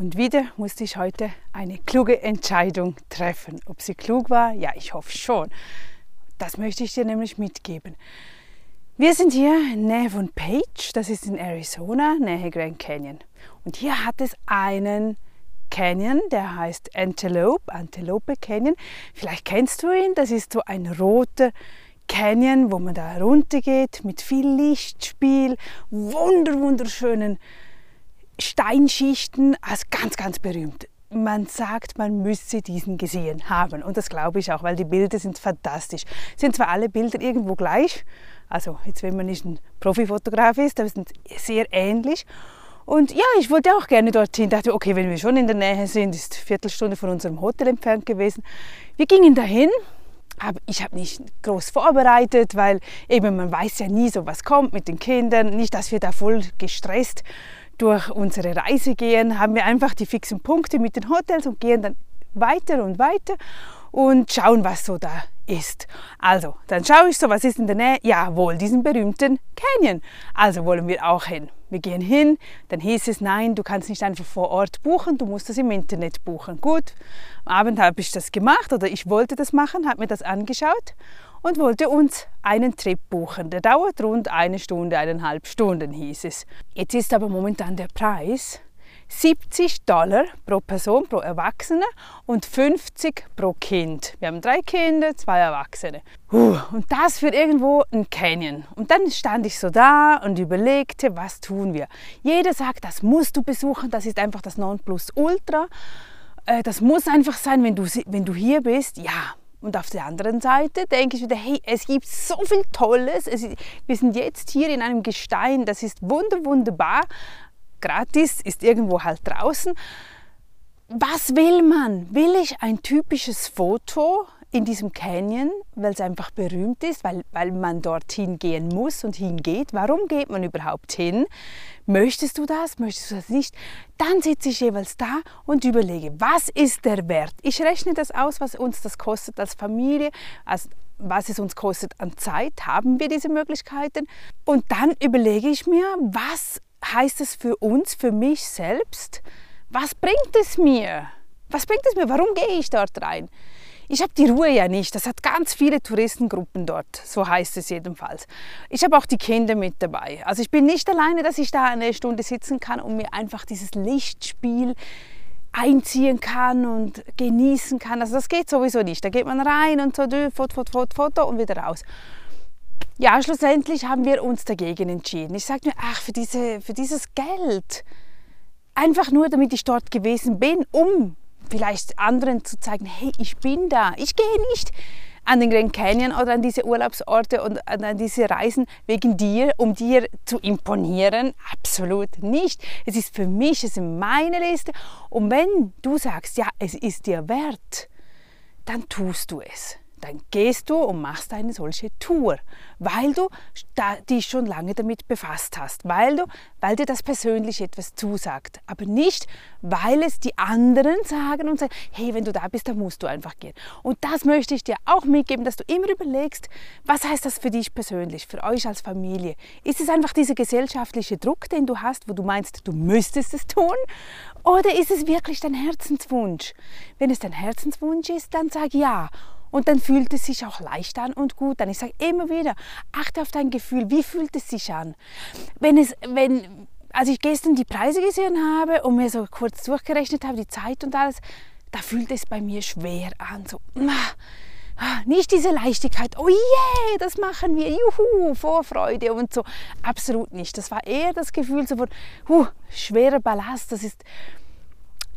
Und wieder musste ich heute eine kluge Entscheidung treffen. Ob sie klug war? Ja, ich hoffe schon. Das möchte ich dir nämlich mitgeben. Wir sind hier in Nähe von Page, das ist in Arizona, Nähe Grand Canyon. Und hier hat es einen Canyon, der heißt Antelope, Antelope Canyon. Vielleicht kennst du ihn, das ist so ein roter Canyon, wo man da runtergeht mit viel Lichtspiel, wunder wunderschönen Steinschichten, also ganz, ganz berühmt. Man sagt, man müsse diesen gesehen haben und das glaube ich auch, weil die Bilder sind fantastisch. Sind zwar alle Bilder irgendwo gleich, also jetzt wenn man nicht ein Profifotograf ist, aber sind sehr ähnlich. Und ja, ich wollte auch gerne dorthin. Dachte, okay, wenn wir schon in der Nähe sind, ist eine Viertelstunde von unserem Hotel entfernt gewesen. Wir gingen dahin. ich habe nicht groß vorbereitet, weil eben man weiß ja nie, so was kommt mit den Kindern. Nicht, dass wir da voll gestresst durch unsere Reise gehen, haben wir einfach die fixen Punkte mit den Hotels und gehen dann weiter und weiter und schauen, was so da ist. Also, dann schaue ich so, was ist in der Nähe? Jawohl, diesen berühmten Canyon. Also wollen wir auch hin. Wir gehen hin, dann hieß es, nein, du kannst nicht einfach vor Ort buchen, du musst das im Internet buchen. Gut, am Abend habe ich das gemacht oder ich wollte das machen, habe mir das angeschaut und wollte uns einen Trip buchen. Der dauert rund eine Stunde, eineinhalb Stunden hieß es. Jetzt ist aber momentan der Preis 70 Dollar pro Person, pro Erwachsene und 50 pro Kind. Wir haben drei Kinder, zwei Erwachsene. Und das für irgendwo ein Canyon. Und dann stand ich so da und überlegte, was tun wir. Jeder sagt, das musst du besuchen, das ist einfach das Nonplusultra. Äh, das muss einfach sein, wenn du, wenn du hier bist. Ja, und auf der anderen Seite denke ich wieder, hey, es gibt so viel Tolles. Es, wir sind jetzt hier in einem Gestein, das ist wunder, wunderbar. Gratis, ist irgendwo halt draußen. Was will man? Will ich ein typisches Foto in diesem Canyon, weil es einfach berühmt ist, weil, weil man dorthin gehen muss und hingeht. Warum geht man überhaupt hin? Möchtest du das? Möchtest du das nicht? Dann sitze ich jeweils da und überlege, was ist der Wert? Ich rechne das aus, was uns das kostet als Familie, als was es uns kostet an Zeit, haben wir diese Möglichkeiten. Und dann überlege ich mir, was heißt es für uns, für mich selbst? Was bringt es mir? Was bringt es mir? Warum gehe ich dort rein? Ich habe die Ruhe ja nicht. Das hat ganz viele Touristengruppen dort, so heißt es jedenfalls. Ich habe auch die Kinder mit dabei. Also ich bin nicht alleine, dass ich da eine Stunde sitzen kann und mir einfach dieses Lichtspiel einziehen kann und genießen kann. Also das geht sowieso nicht. Da geht man rein und so, Foto, Foto, Foto, Foto und wieder raus. Ja, schlussendlich haben wir uns dagegen entschieden. Ich sage mir, ach, für, diese, für dieses Geld, einfach nur damit ich dort gewesen bin, um vielleicht anderen zu zeigen, hey, ich bin da. Ich gehe nicht an den Grand Canyon oder an diese Urlaubsorte und an diese Reisen wegen dir, um dir zu imponieren. Absolut nicht. Es ist für mich, es ist meine Liste. Und wenn du sagst, ja, es ist dir wert, dann tust du es dann gehst du und machst eine solche Tour, weil du dich schon lange damit befasst hast, weil, du, weil dir das persönlich etwas zusagt, aber nicht, weil es die anderen sagen und sagen, hey, wenn du da bist, dann musst du einfach gehen. Und das möchte ich dir auch mitgeben, dass du immer überlegst, was heißt das für dich persönlich, für euch als Familie? Ist es einfach dieser gesellschaftliche Druck, den du hast, wo du meinst, du müsstest es tun? Oder ist es wirklich dein Herzenswunsch? Wenn es dein Herzenswunsch ist, dann sag ja. Und dann fühlt es sich auch leicht an und gut an. Ich sage immer wieder, achte auf dein Gefühl. Wie fühlt es sich an? Wenn es, wenn, als ich gestern die Preise gesehen habe und mir so kurz durchgerechnet habe, die Zeit und alles, da fühlt es bei mir schwer an. So, ah, nicht diese Leichtigkeit, oh yeah, das machen wir, juhu, Vorfreude und so. Absolut nicht. Das war eher das Gefühl so von, huh, schwerer Ballast. Das ist,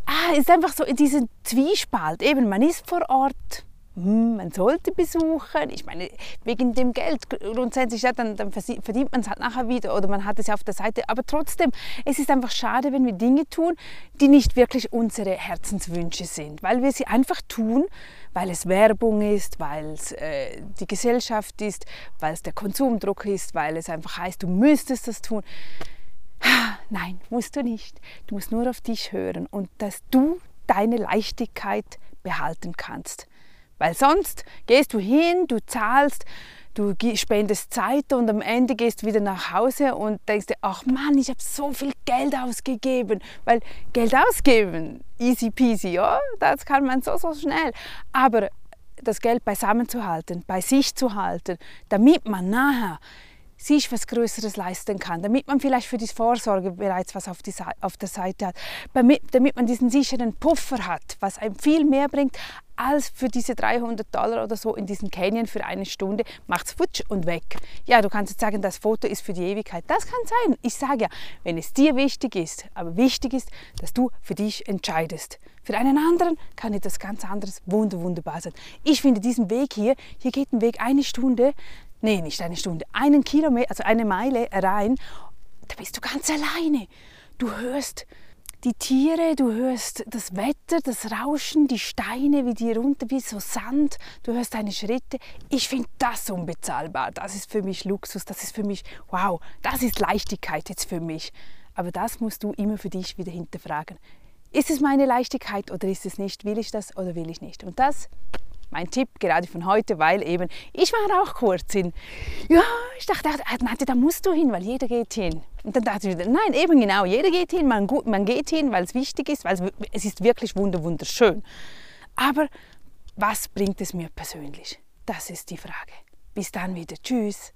ah, ist einfach so diese Zwiespalt. Eben, man ist vor Ort hm, man sollte besuchen. Ich meine, wegen dem Geld grundsätzlich, ja, dann, dann verdient man es halt nachher wieder oder man hat es ja auf der Seite. Aber trotzdem, es ist einfach schade, wenn wir Dinge tun, die nicht wirklich unsere Herzenswünsche sind, weil wir sie einfach tun, weil es Werbung ist, weil es äh, die Gesellschaft ist, weil es der Konsumdruck ist, weil es einfach heißt, du müsstest das tun. Nein, musst du nicht. Du musst nur auf dich hören und dass du deine Leichtigkeit behalten kannst. Weil sonst gehst du hin, du zahlst du spendest Zeit und am Ende gehst du wieder nach Hause und denkst dir, ach Mann, ich habe so viel Geld ausgegeben. Weil Geld ausgeben, easy peasy, ja, das kann man so, so schnell. Aber das Geld beisammen zu halten, bei sich zu halten, damit man nachher sich was Größeres leisten kann, damit man vielleicht für die Vorsorge bereits was auf, die, auf der Seite hat, damit, damit man diesen sicheren Puffer hat, was einem viel mehr bringt als für diese 300 Dollar oder so in diesen Canyon für eine Stunde, macht's futsch und weg. Ja, du kannst jetzt sagen, das Foto ist für die Ewigkeit. Das kann sein. Ich sage ja, wenn es dir wichtig ist, aber wichtig ist, dass du für dich entscheidest. Für einen anderen kann etwas ganz anderes wunder, wunderbar sein. Ich finde diesen Weg hier, hier geht ein Weg eine Stunde, nee, nicht eine Stunde, einen Kilometer, also eine Meile rein, da bist du ganz alleine. Du hörst die Tiere, du hörst das Wetter, das Rauschen, die Steine, wie die runter, wie so Sand, du hörst deine Schritte. Ich finde das unbezahlbar. Das ist für mich Luxus, das ist für mich, wow, das ist Leichtigkeit jetzt für mich. Aber das musst du immer für dich wieder hinterfragen. Ist es meine Leichtigkeit oder ist es nicht? Will ich das oder will ich nicht? Und das mein Tipp gerade von heute, weil eben ich war auch kurz in, ja, ich dachte, dachte, da musst du hin, weil jeder geht hin. Und dann dachte ich wieder, nein, eben genau, jeder geht hin, man, man geht hin, weil es wichtig ist, weil es, es ist wirklich wunderschön. Aber was bringt es mir persönlich? Das ist die Frage. Bis dann wieder. Tschüss.